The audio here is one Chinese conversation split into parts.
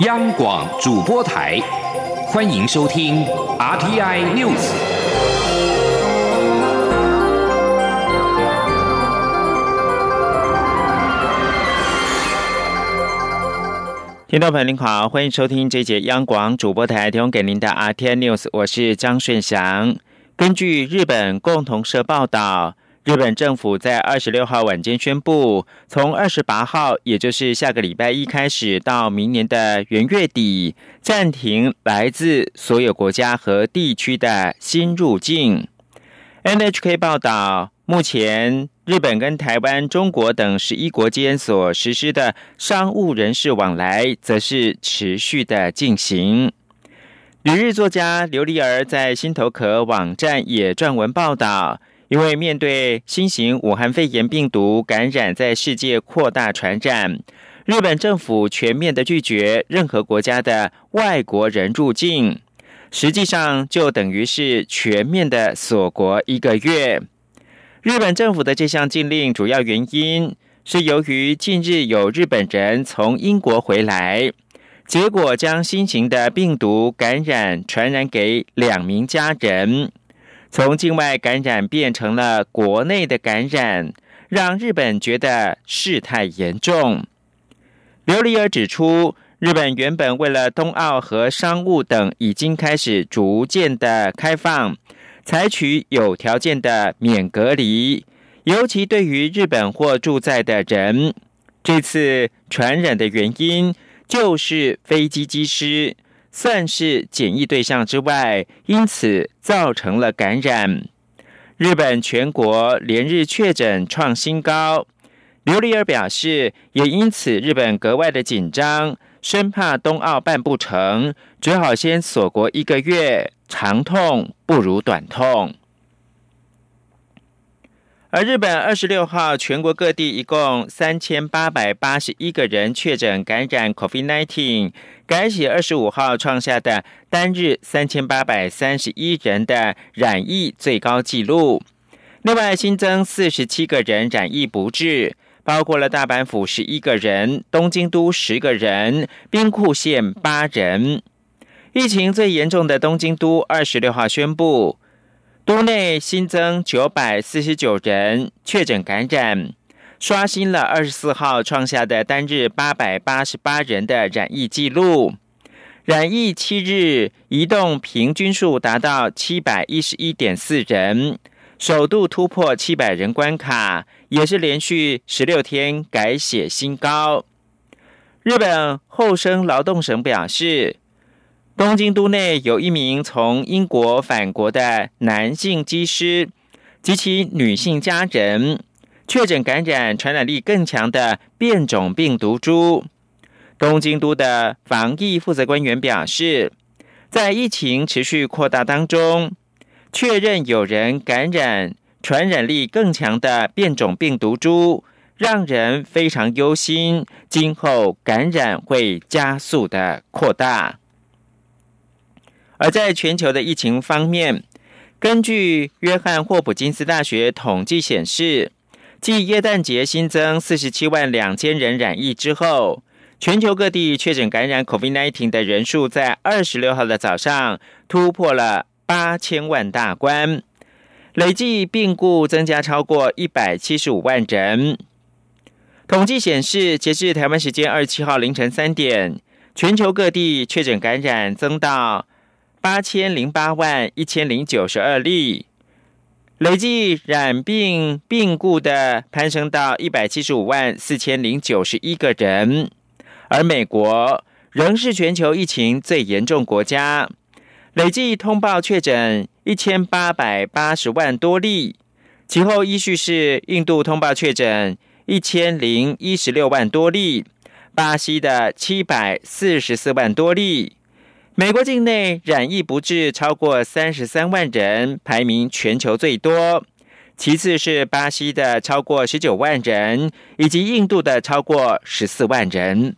央广主播台，欢迎收听 RTI News。听众朋友您好，欢迎收听这节央广主播台提供给您的 RTI News，我是张顺祥。根据日本共同社报道。日本政府在二十六号晚间宣布，从二十八号，也就是下个礼拜一开始，到明年的元月底，暂停来自所有国家和地区的新入境。NHK 报道，目前日本跟台湾、中国等十一国间所实施的商务人士往来，则是持续的进行。旅日作家刘丽儿在心头壳网站也撰文报道。因为面对新型武汉肺炎病毒感染在世界扩大传染，日本政府全面的拒绝任何国家的外国人入境，实际上就等于是全面的锁国一个月。日本政府的这项禁令主要原因是由于近日有日本人从英国回来，结果将新型的病毒感染传染给两名家人。从境外感染变成了国内的感染，让日本觉得事态严重。刘里尔指出，日本原本为了冬奥和商务等已经开始逐渐的开放，采取有条件的免隔离，尤其对于日本或住在的人，这次传染的原因就是飞机机师。算是检疫对象之外，因此造成了感染。日本全国连日确诊创新高，刘丽尔表示，也因此日本格外的紧张，生怕冬奥办不成，只好先锁国一个月，长痛不如短痛。而日本二十六号，全国各地一共三千八百八十一个人确诊感染 COVID-19，改写二十五号创下的单日三千八百三十一人的染疫最高纪录。另外新增四十七个人染疫不治，包括了大阪府十一个人、东京都十个人、兵库县八人。疫情最严重的东京都二十六号宣布。都内新增九百四十九人确诊感染，刷新了二十四号创下的单日八百八十八人的染疫记录。染疫七日移动平均数达到七百一十一点四人，首度突破七百人关卡，也是连续十六天改写新高。日本厚生劳动省表示。东京都内有一名从英国返国的男性机师及其女性家人确诊感染传染力更强的变种病毒株。东京都的防疫负责官员表示，在疫情持续扩大当中，确认有人感染传染力更强的变种病毒株，让人非常忧心，今后感染会加速的扩大。而在全球的疫情方面，根据约翰霍普金斯大学统计显示，继耶诞节新增四十七万两千人染疫之后，全球各地确诊感染 COVID-19 的人数在二十六号的早上突破了八千万大关，累计病故增加超过一百七十五万人。统计显示，截至台湾时间二十七号凌晨三点，全球各地确诊感染增到。八千零八万一千零九十二例，累计染病病故的攀升到一百七十五万四千零九十一个人，而美国仍是全球疫情最严重国家，累计通报确诊一千八百八十万多例，其后依序是印度通报确诊一千零一十六万多例，巴西的七百四十四万多例。美国境内染疫不治超过三十三万人，排名全球最多。其次是巴西的超过十九万人，以及印度的超过十四万人。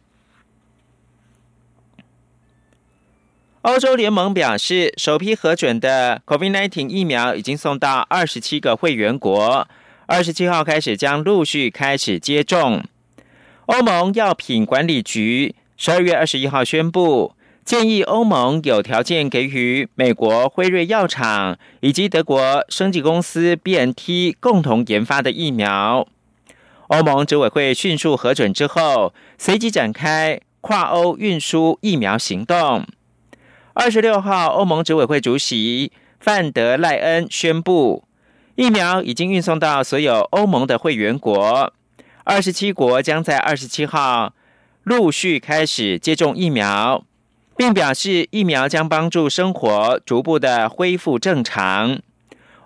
欧洲联盟表示，首批核准的 COVID-19 疫苗已经送到二十七个会员国，二十七号开始将陆续开始接种。欧盟药品管理局。十二月二十一号宣布，建议欧盟有条件给予美国辉瑞药厂以及德国生技公司 BNT 共同研发的疫苗。欧盟执委会迅速核准之后，随即展开跨欧运输疫苗行动。二十六号，欧盟执委会主席范德赖恩宣布。疫苗已经运送到所有欧盟的会员国，二十七国将在二十七号陆续开始接种疫苗，并表示疫苗将帮助生活逐步的恢复正常。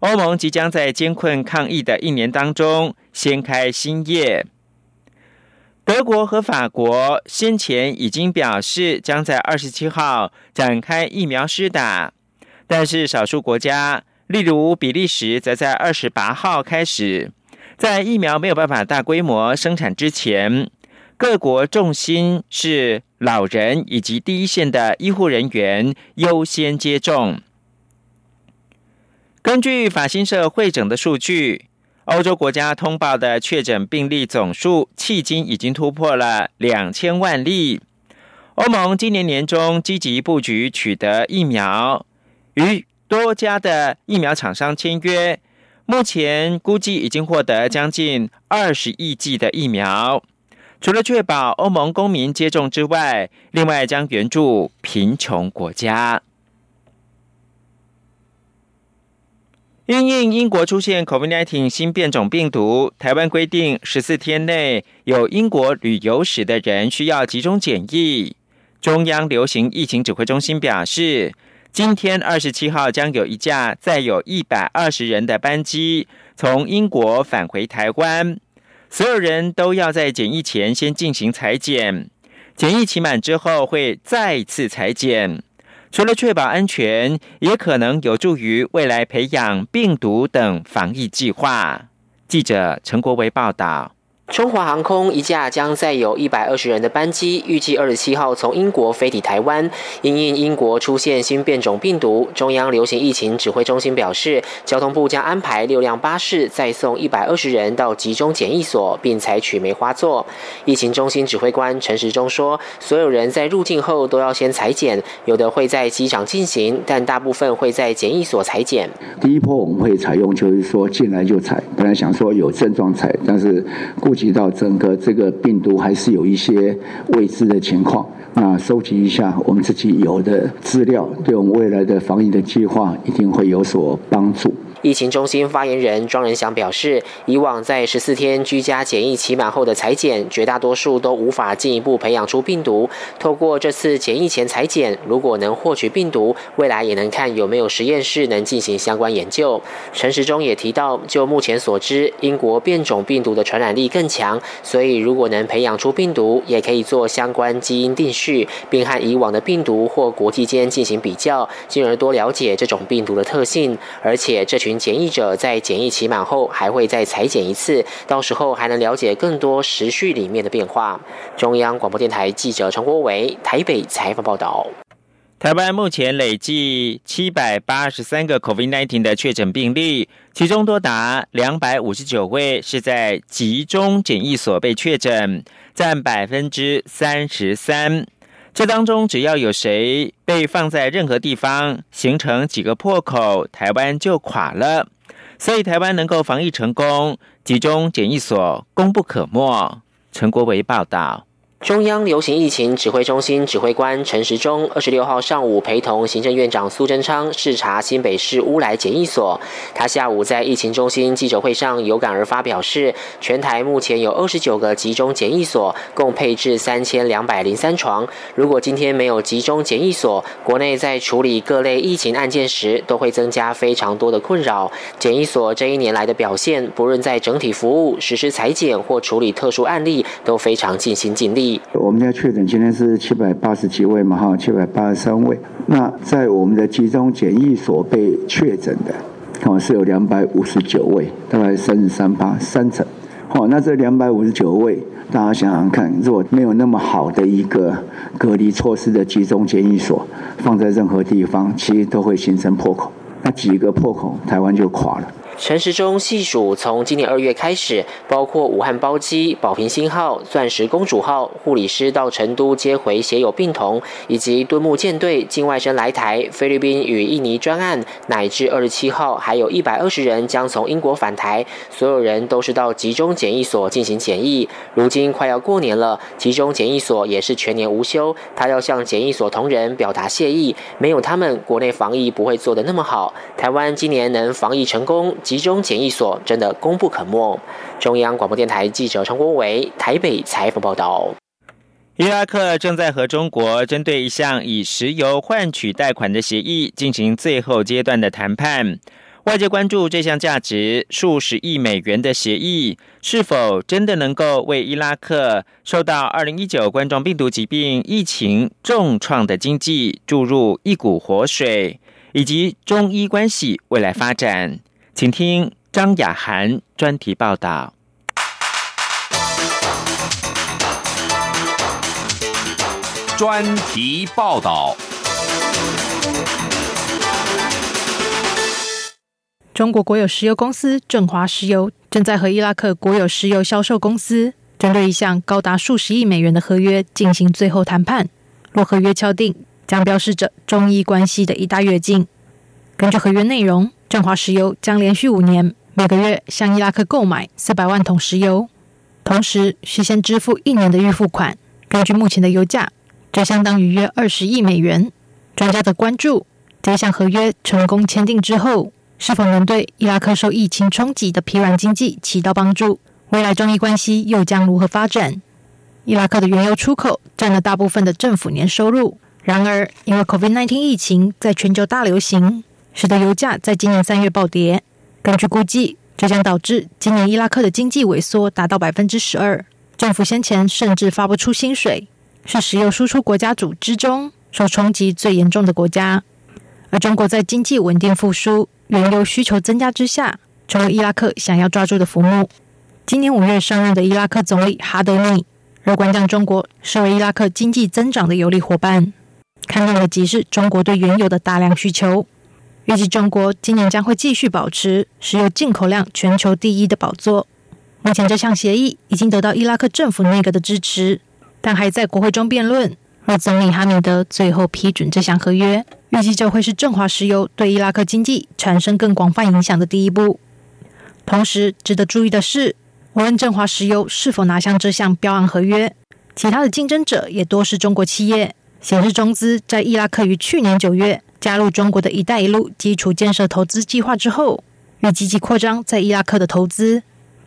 欧盟即将在艰困抗疫的一年当中掀开新页。德国和法国先前已经表示将在二十七号展开疫苗施打，但是少数国家。例如，比利时则在二十八号开始，在疫苗没有办法大规模生产之前，各国重心是老人以及第一线的医护人员优先接种。根据法新社会诊的数据，欧洲国家通报的确诊病例总数迄今已经突破了两千万例。欧盟今年年中积极布局取得疫苗，与。多家的疫苗厂商签约，目前估计已经获得将近二十亿剂的疫苗。除了确保欧盟公民接种之外，另外将援助贫穷国家。因应英国出现 COVID-19 新变种病毒，台湾规定十四天内有英国旅游史的人需要集中检疫。中央流行疫情指挥中心表示。今天二十七号将有一架载有一百二十人的班机从英国返回台湾，所有人都要在检疫前先进行裁剪，检疫期满之后会再次裁剪。除了确保安全，也可能有助于未来培养病毒等防疫计划。记者陈国维报道。中华航空一架将载有一百二十人的班机，预计二十七号从英国飞抵台湾。因应英国出现新变种病毒，中央流行疫情指挥中心表示，交通部将安排六辆巴士再送一百二十人到集中检疫所，并采取梅花座。疫情中心指挥官陈时中说，所有人在入境后都要先裁剪，有的会在机场进行，但大部分会在检疫所裁剪。第一波我们会采用，就是说进来就采，本来想说有症状采，但是顾。及到整个这个病毒还是有一些未知的情况，那收集一下我们自己有的资料，对我们未来的防疫的计划一定会有所帮助。疫情中心发言人庄仁祥表示，以往在十四天居家检疫期满后的裁剪，绝大多数都无法进一步培养出病毒。透过这次检疫前裁剪，如果能获取病毒，未来也能看有没有实验室能进行相关研究。陈时中也提到，就目前所知，英国变种病毒的传染力更强，所以如果能培养出病毒，也可以做相关基因定序，并和以往的病毒或国际间进行比较，进而多了解这种病毒的特性。而且这。检疫者在检疫期满后还会再裁剪一次，到时候还能了解更多时序里面的变化。中央广播电台记者陈国伟台北采访报道。台湾目前累计七百八十三个 COVID-19 的确诊病例，其中多达两百五十九位是在集中检疫所被确诊，占百分之三十三。这当中，只要有谁被放在任何地方，形成几个破口，台湾就垮了。所以，台湾能够防疫成功，集中检疫所功不可没。陈国维报道。中央流行疫情指挥中心指挥官陈时中二十六号上午陪同行政院长苏贞昌视察新北市乌来检疫所。他下午在疫情中心记者会上有感而发，表示全台目前有二十九个集中检疫所，共配置三千两百零三床。如果今天没有集中检疫所，国内在处理各类疫情案件时都会增加非常多的困扰。检疫所这一年来的表现，不论在整体服务、实施裁剪或处理特殊案例，都非常尽心尽力。我们家确诊今天是七百八十几位嘛，哈，七百八十三位。那在我们的集中检疫所被确诊的，哦，是有两百五十九位，大概三十三八三成。哦，那这两百五十九位，大家想想看，如果没有那么好的一个隔离措施的集中检疫所，放在任何地方，其实都会形成破口。那几个破口，台湾就垮了。陈时中细数，从今年二月开始，包括武汉包机、宝瓶星号、钻石公主号护理师到成都接回携有病童，以及敦睦舰队境外生来台、菲律宾与印尼专案，乃至二十七号还有一百二十人将从英国返台，所有人都是到集中检疫所进行检疫。如今快要过年了，集中检疫所也是全年无休，他要向检疫所同仁表达谢意，没有他们，国内防疫不会做得那么好。台湾今年能防疫成功。集中检疫所真的功不可没。中央广播电台记者陈国伟台北采访报道。伊拉克正在和中国针对一项以石油换取贷款的协议进行最后阶段的谈判。外界关注这项价值数十亿美元的协议是否真的能够为伊拉克受到二零一九冠状病毒疾病疫情重创的经济注入一股活水，以及中伊关系未来发展。请听张雅涵专题报道。专题报道。中国国有石油公司振华石油正在和伊拉克国有石油销售公司针对一项高达数十亿美元的合约进行最后谈判。若合约敲定，将标示着中伊关系的一大跃进。根据合约内容。振华石油将连续五年每个月向伊拉克购买四百万桶石油，同时需先支付一年的预付款。根据目前的油价，这相当于约二十亿美元。专家的关注，这项合约成功签订之后，是否能对伊拉克受疫情冲击的疲软经济起到帮助？未来中伊关系又将如何发展？伊拉克的原油出口占了大部分的政府年收入，然而因为 COVID-19 疫情在全球大流行。使得油价在今年三月暴跌。根据估计，这将导致今年伊拉克的经济萎缩达到百分之十二。政府先前甚至发不出薪水，是石油输出国家组织中受冲击最严重的国家。而中国在经济稳定复苏、原油需求增加之下，成为伊拉克想要抓住的浮木。今年五月上任的伊拉克总理哈德米，乐观将中国视为伊拉克经济增长的有力伙伴，看到的即是中国对原油的大量需求。预计中国今年将会继续保持石油进口量全球第一的宝座。目前这项协议已经得到伊拉克政府内阁的支持，但还在国会中辩论。而总理哈米德最后批准这项合约，预计这会是振华石油对伊拉克经济产生更广泛影响的第一步。同时，值得注意的是，无论振华石油是否拿下这项标案合约，其他的竞争者也多是中国企业，显示中资在伊拉克于去年九月。加入中国的一带一路基础建设投资计划之后，欲积极扩张在伊拉克的投资。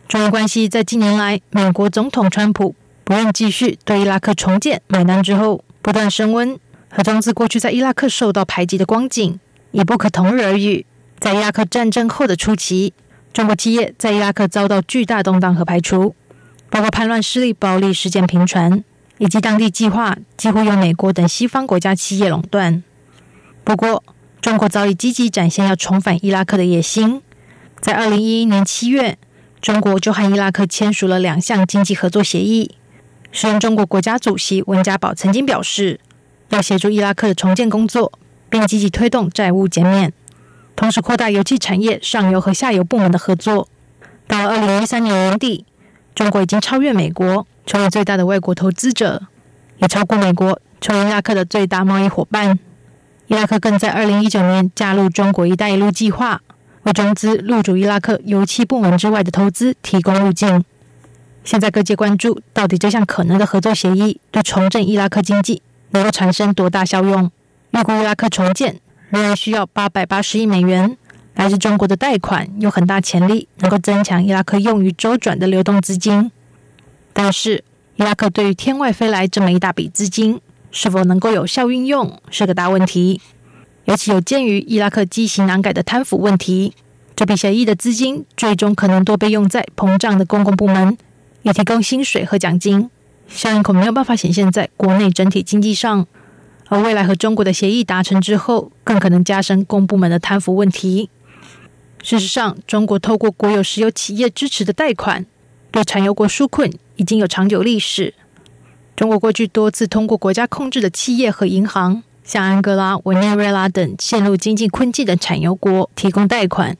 中伊关系在近年来，美国总统川普不愿继续对伊拉克重建买单之后，不断升温。和中资过去在伊拉克受到排挤的光景，也不可同日而语。在伊拉克战争后的初期，中国企业在伊拉克遭到巨大动荡和排除，包括叛乱势力暴力事件频传，以及当地计划几乎由美国等西方国家企业垄断。不过，中国早已积极展现要重返伊拉克的野心。在二零一一年七月，中国就和伊拉克签署了两项经济合作协议。时任中国国家主席温家宝曾经表示，要协助伊拉克的重建工作，并积极推动债务减免，同时扩大油气产业上游和下游部门的合作。到了二零一三年年底，中国已经超越美国，成为最大的外国投资者，也超过美国，成为伊拉克的最大贸易伙伴。伊拉克更在二零一九年加入中国“一带一路”计划，为中资入主伊拉克油气部门之外的投资提供路径。现在各界关注，到底这项可能的合作协议对重振伊拉克经济能够产生多大效用？预估伊拉克重建仍然需要八百八十亿美元，来自中国的贷款有很大潜力能够增强伊拉克用于周转的流动资金。但是，伊拉克对于天外飞来这么一大笔资金。是否能够有效运用是个大问题，尤其有鉴于伊拉克畸形难改的贪腐问题，这笔协议的资金最终可能多被用在膨胀的公共部门，以提供薪水和奖金，效应恐没有办法显现在国内整体经济上。而未来和中国的协议达成之后，更可能加深公部门的贪腐问题。事实上，中国透过国有石油企业支持的贷款，对产油国纾困已经有长久历史。中国过去多次通过国家控制的企业和银行，向安哥拉、委内瑞拉等陷入经济困境的产油国提供贷款。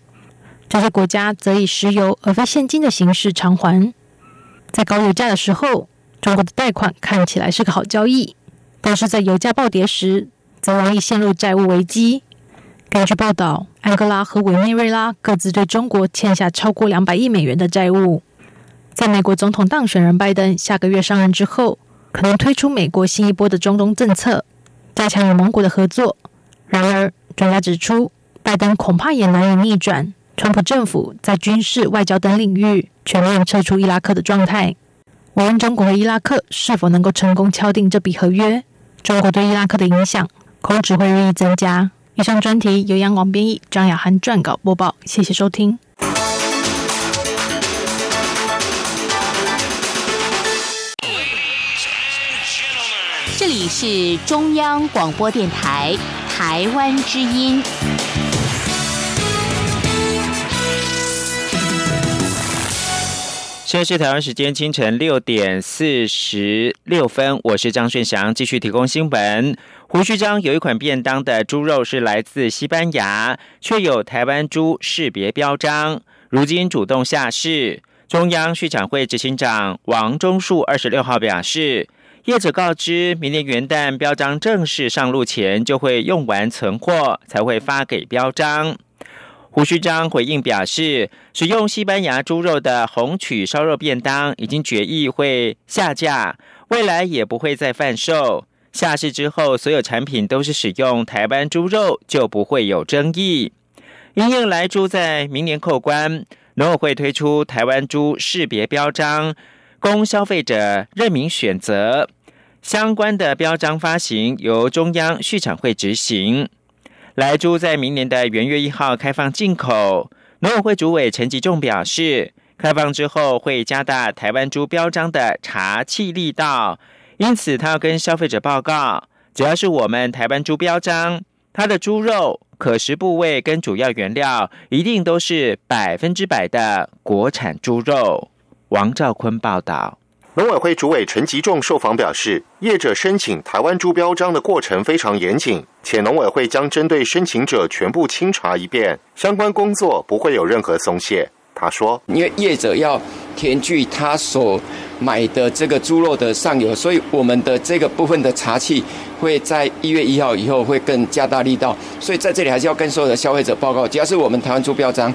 这些国家则以石油而非现金的形式偿还。在高油价的时候，中国的贷款看起来是个好交易，但是在油价暴跌时，则容易陷入债务危机。根据报道，安哥拉和委内瑞拉各自对中国欠下超过两百亿美元的债务。在美国总统当选人拜登下个月上任之后，可能推出美国新一波的中东政策，加强与盟国的合作。然而，专家指出，拜登恐怕也难以逆转川普政府在军事、外交等领域全面撤出伊拉克的状态。无论中国和伊拉克是否能够成功敲定这笔合约，中国对伊拉克的影响恐只会日益增加。以上专题由央广编译，张雅涵撰稿播报。谢谢收听。里是中央广播电台台湾之音。现在是台湾时间清晨六点四十六分，我是张顺祥，继续提供新闻。胡须章有一款便当的猪肉是来自西班牙，却有台湾猪识别标章，如今主动下市。中央畜产会执行长王忠树二十六号表示。业者告知，明年元旦标章正式上路前，就会用完存货，才会发给标章。胡须章回应表示，使用西班牙猪肉的红曲烧肉便当已经决议会下架，未来也不会再贩售。下市之后，所有产品都是使用台湾猪肉，就不会有争议。因应来猪在明年扣关，农委会推出台湾猪识别标章。供消费者任明选择，相关的标章发行由中央畜产会执行。来猪在明年的元月一号开放进口，农委会主委陈吉仲表示，开放之后会加大台湾猪标章的查气力道，因此他要跟消费者报告，只要是我们台湾猪标章，它的猪肉可食部位跟主要原料一定都是百分之百的国产猪肉。王兆坤报道，农委会主委陈吉仲受访表示，业者申请台湾猪标章的过程非常严谨，且农委会将针对申请者全部清查一遍，相关工作不会有任何松懈。他说，因为业者要填具他所买的这个猪肉的上游，所以我们的这个部分的查器会在一月一号以后会更加大力道，所以在这里还是要跟所有的消费者报告，只要是我们台湾猪标章，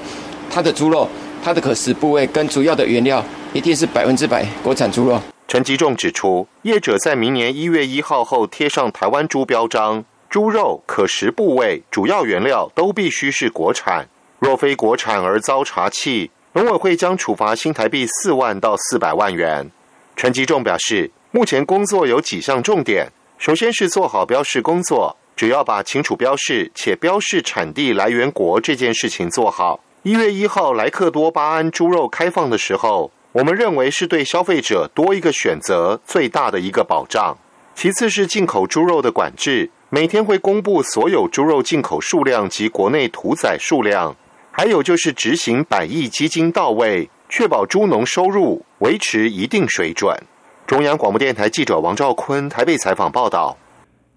它的猪肉。它的可食部位跟主要的原料一定是百分之百国产猪肉。陈吉仲指出，业者在明年一月一号后贴上台湾猪标章，猪肉可食部位、主要原料都必须是国产。若非国产而遭查气，农委会将处罚新台币四万到四百万元。陈吉仲表示，目前工作有几项重点，首先是做好标示工作，只要把清楚标示且标示产地来源国这件事情做好。一月一号莱克多巴胺猪肉开放的时候，我们认为是对消费者多一个选择最大的一个保障。其次是进口猪肉的管制，每天会公布所有猪肉进口数量及国内屠宰数量。还有就是执行百亿基金到位，确保猪农收入维持一定水准。中央广播电台记者王兆坤台北采访报道。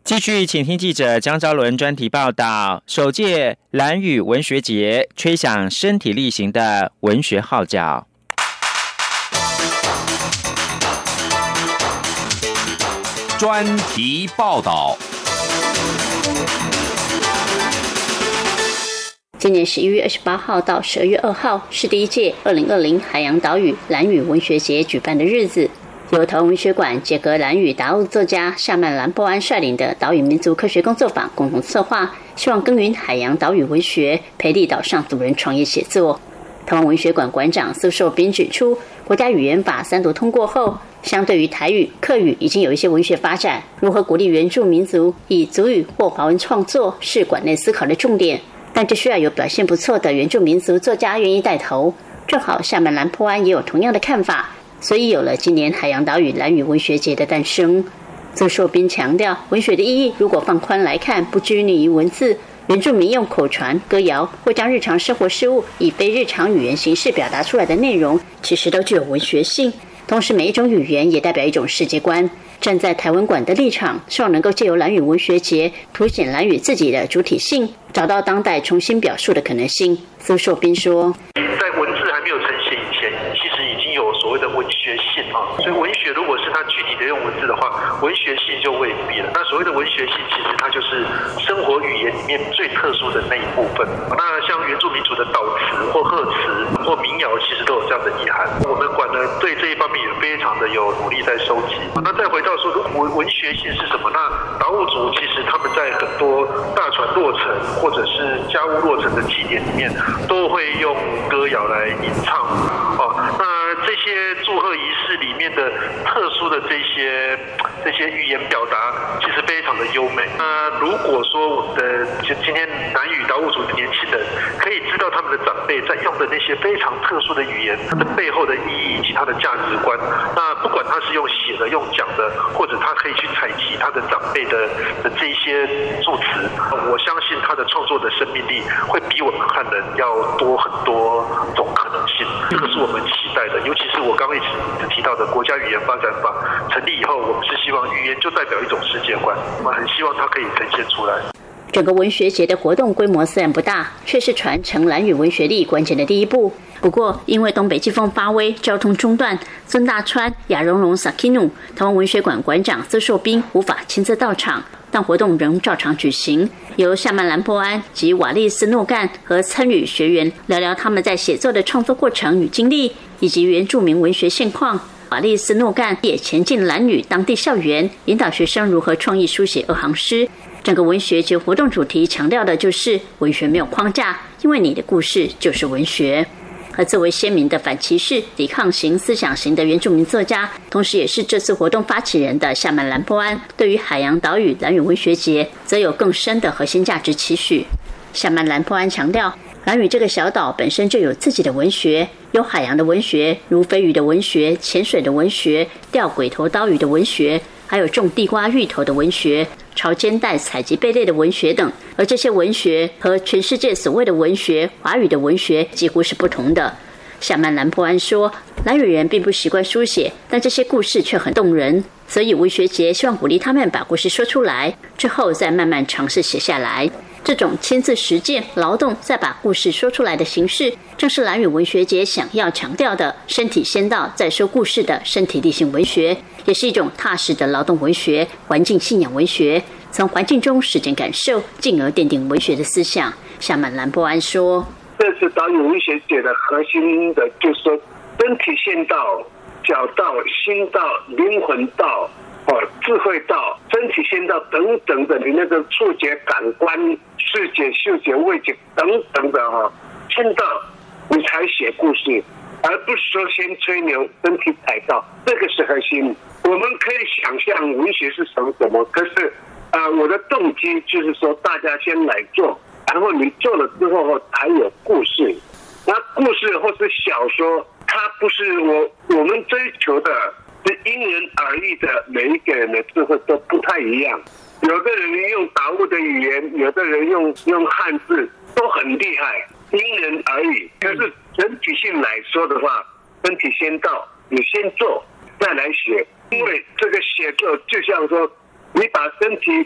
继续，请听记者江昭伦专题报道。首届蓝屿文学节吹响身体力行的文学号角。专题报道。今年十一月二十八号到十二月二号是第一届二零二零海洋岛屿蓝屿文学节举办的日子。由台湾文学馆杰格兰与达悟作家夏曼兰波安率领的岛屿民族科学工作坊共同策划，希望耕耘海洋岛屿文学，培力岛上族人创业写作。台湾文学馆馆长苏寿斌指出，国家语言法三读通过后，相对于台语、客语已经有一些文学发展。如何鼓励原住民族以族语或华文创作，是馆内思考的重点。但这需要有表现不错的原住民族作家愿意带头。正好夏曼兰波安也有同样的看法。所以有了今年海洋岛屿蓝屿文学节的诞生。邹硕斌强调，文学的意义如果放宽来看，不拘泥于文字，原住民用口传、歌谣或将日常生活事物以非日常语言形式表达出来的内容，其实都具有文学性。同时每一种语言也代表一种世界观。站在台湾馆的立场，希望能够借由蓝语文学节，凸显蓝语自己的主体性，找到当代重新表述的可能性。苏硕斌说在文字还没有。that would 学性啊所以文学如果是它具体的用文字的话，文学性就未必了。那所谓的文学性，其实它就是生活语言里面最特殊的那一部分。那像原住民族的悼词或贺词或民谣，其实都有这样的意涵。我们馆呢对这一方面也非常的有努力在收集。那再回到说文文学性是什么？那达悟族其实他们在很多大船落成或者是家屋落成的祭典里面，都会用歌谣来吟唱。哦，那这些祝贺仪式里面的特殊的这些这些语言表达，其实非常的优美。那如果说我们的就今天南语导务组的年轻人，可以知道他们的长辈在用的那些非常特殊的语言，它的背后的意义以及它的价值观。那不管他是用写的、用讲的，或者他可以去采集他的长辈的的这一些祝词，我相信他的创作的生命力会比我们汉人要多很多种可能性。这个是我们期待的，尤其是我刚刚一直提到的国家语言发展法成立以后，我们是希望语言就代表一种世界观，我们很希望它可以呈现出来。整个文学节的活动规模虽然不大，却是传承蓝语文学力关键的第一步。不过，因为东北季风发威，交通中断，孙大川、亚荣荣、萨基努、台湾文学馆馆长邹寿斌无法亲自到场，但活动仍照常举行。由夏曼兰波安及瓦利斯诺干和参与学员聊聊他们在写作的创作过程与经历，以及原住民文学现况。瓦利斯诺干也前进蓝女当地校园，引导学生如何创意书写二行诗。整个文学节活动主题强调的就是文学没有框架，因为你的故事就是文学。而最为鲜明的反歧视、抵抗型思想型的原住民作家，同时也是这次活动发起人的夏曼兰波安，对于海洋岛屿蓝屿文学节，则有更深的核心价值期许。夏曼兰波安强调，蓝屿这个小岛本身就有自己的文学，有海洋的文学，如飞鱼的文学、潜水的文学、钓鬼头刀鱼的文学。还有种地瓜芋头的文学、朝肩带采集贝类的文学等，而这些文学和全世界所谓的文学、华语的文学几乎是不同的。夏曼兰波安说，蓝语人并不习惯书写，但这些故事却很动人，所以文学节希望鼓励他们把故事说出来，之后再慢慢尝试写下来。这种亲自实践、劳动再把故事说出来的形式，正是蓝语文学节想要强调的“身体先到再说故事”的身体力行文学。也是一种踏实的劳动文学、环境信仰文学，从环境中实践感受，进而奠定文学的思想。夏满兰波安说：“这次导演文学节的核心的，就是说身体先到、脚到、心到、灵魂到、智慧到、身体先到等等的，你那个触觉感官、视觉、嗅觉、味觉等等的哈，先到你才写故事。”而不是说先吹牛，身体踩到，这个是核心。我们可以想象文学是什么什么，可是，呃，我的动机就是说，大家先来做，然后你做了之后才有故事。那故事或是小说，它不是我我们追求的，是因人而异的。每一个人的智慧都不太一样，有的人用达悟的语言，有的人用用汉字，都很厉害，因人而异。可是。整体性来说的话，身体先到，你先做，再来写。因为这个写作就像说，你把身体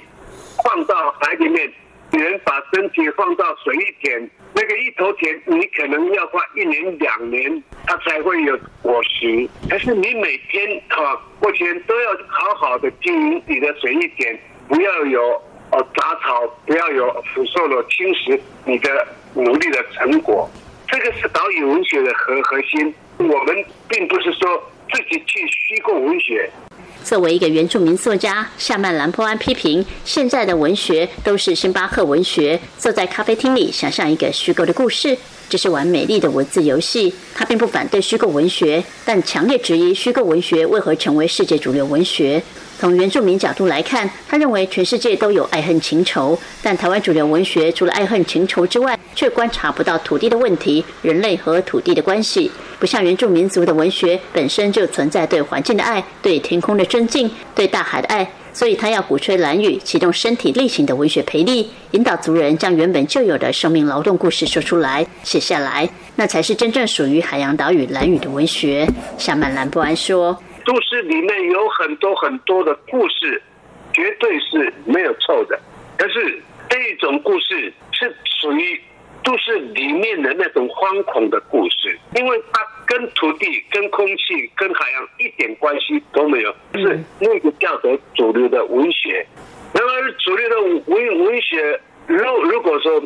放到海里面，你人把身体放到水里田，那个一头田你可能要花一年两年，它才会有果实。但是你每天哈，目前都要好好的经营你的水利田，不要有哦杂草，不要有腐受了侵蚀你的努力的成果。这个是岛屿文学的核核心。我们并不是说自己去虚构文学。作为一个原住民作家，夏曼兰波安批评现在的文学都是星巴克文学。坐在咖啡厅里，想象一个虚构的故事，这是玩美丽的文字游戏。他并不反对虚构文学，但强烈质疑虚构文学为何成为世界主流文学。从原住民角度来看，他认为全世界都有爱恨情仇，但台湾主流文学除了爱恨情仇之外，却观察不到土地的问题、人类和土地的关系。不像原住民族的文学本身就存在对环境的爱、对天空的尊敬、对大海的爱，所以他要鼓吹蓝语，启动身体力行的文学培力，引导族人将原本就有的生命劳动故事说出来、写下来，那才是真正属于海洋岛屿蓝语的文学。夏曼兰不安说：“都市里面有很多很多的故事，绝对是没有错的，可是这种故事是属于。”都市里面的那种惶恐的故事，因为它跟土地、跟空气、跟海洋一点关系都没有，是那个叫做主流的文学。那么主流的文文学，如如果说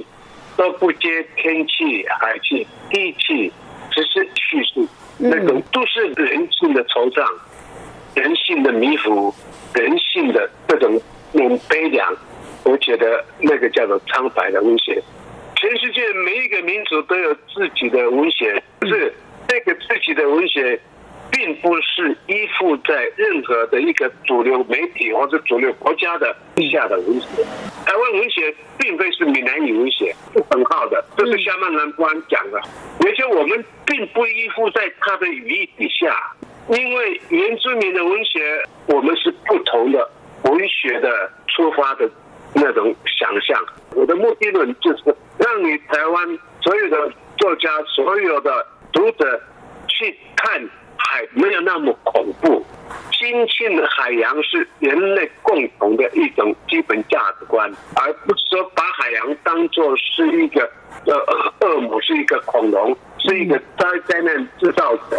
都不接天气、海气、地气，只是叙述那种都是人性的惆怅、人性的迷糊、人性的这种那种悲凉，我觉得那个叫做苍白的文学。全世界每一个民族都有自己的文学，是这个自己的文学，并不是依附在任何的一个主流媒体或者主流国家的地下的文学。台湾文学并非是闽南语文学，是很好的，这是夏曼南官讲的。而且我们并不依附在他的语义底下，因为原住民的文学，我们是不同的文学的出发的。那种想象，我的目的论就是让你台湾所有的作家、所有的读者去看海没有那么恐怖，亲近海洋是人类共同的一种基本价值观，而不是说把海洋当作是一个呃恶魔，是一个恐龙，是一个灾灾难制造者。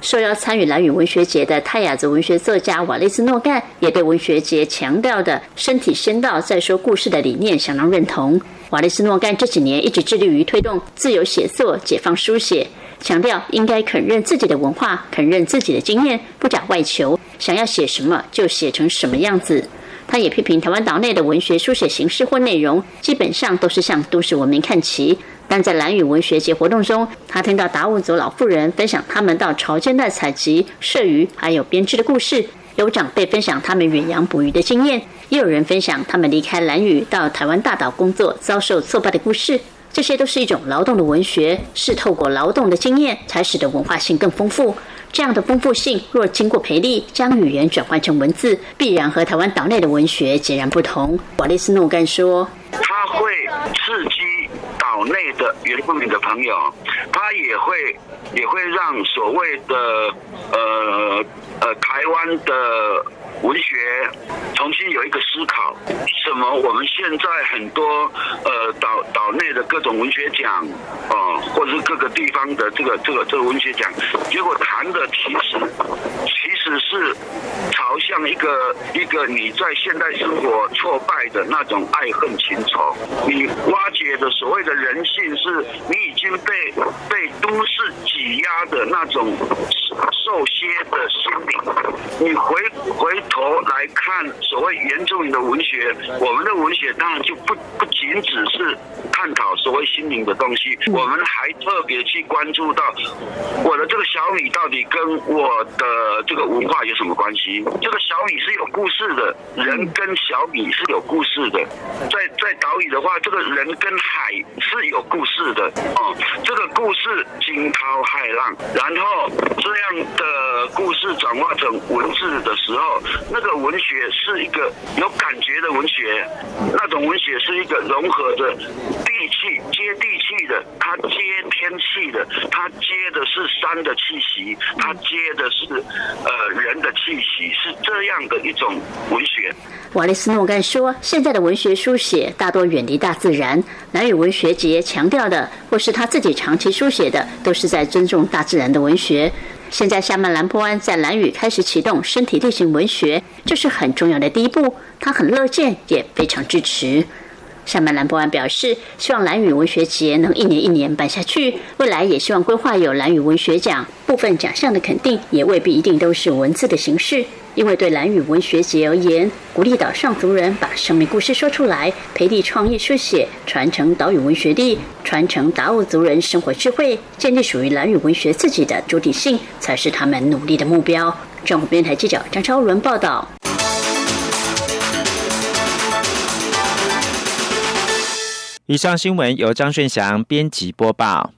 受邀参与蓝屿文学节的泰雅族文学作家瓦利斯诺干，也对文学节强调的“身体先到再说故事”的理念相当认同。瓦利斯诺干这几年一直致力于推动自由写作、解放书写，强调应该肯认自己的文化，肯认自己的经验，不假外求，想要写什么就写成什么样子。他也批评台湾岛内的文学书写形式或内容，基本上都是向都市文明看齐。但在蓝屿文学节活动中，他听到达悟族老妇人分享他们到潮间带采集、射鱼还有编织的故事；有长辈分享他们远洋捕鱼的经验；也有人分享他们离开蓝屿到台湾大岛工作遭受挫败的故事。这些都是一种劳动的文学，是透过劳动的经验才使得文化性更丰富。这样的丰富性，若经过培力，将语言转换成文字，必然和台湾岛内的文学截然不同。瓦利斯诺干说：“它会刺激。”岛内的原住民的朋友，他也会也会让所谓的呃呃台湾的文学重新有一个思考。什么？我们现在很多呃岛岛内的各种文学奖，哦，或者是各个地方的这个这个这个文学奖，结果谈的其实其实是朝向一个一个你在现代生活挫败的那种爱恨情仇，你挖掘的所谓的。人性是你已经被被都市挤压的那种受歇的心灵。你回回头来看所谓原住民的文学，我们的文学当然就不不仅只是探讨所谓心灵的东西，我们还特别去关注到我的这个小米到底跟我的这个文化有什么关系？这个小米是有故事的，人跟小米是有故事的。在在岛屿的话，这个人跟海。是有故事的哦，这个故事惊涛骇浪，然后这样的故事转化成文字的时候，那个文学是一个有感觉的文学，那种文学是一个融合着地气、接地气的，它接天气的，它接的是山的气息，它接的是呃人的气息，是这样的一种文学。瓦利斯诺干说：“现在的文学书写大多远离大自然，南语文学节强调的，或是他自己长期书写的，都是在尊重大自然的文学。现在，夏曼兰波安在蓝屿开始启动身体力行文学，这是很重要的第一步。他很乐见，也非常支持。”夏曼兰波安表示：“希望蓝屿文学节能一年一年办下去，未来也希望规划有蓝屿文学奖，部分奖项的肯定也未必一定都是文字的形式。”因为对蓝屿文学节而言，鼓励岛上族人把生命故事说出来，培力创意书写，传承岛屿文学力，传承达悟族人生活智慧，建立属于蓝屿文学自己的主体性，才是他们努力的目标。政府编台记者张超伦报道。以上新闻由张顺祥编辑播报。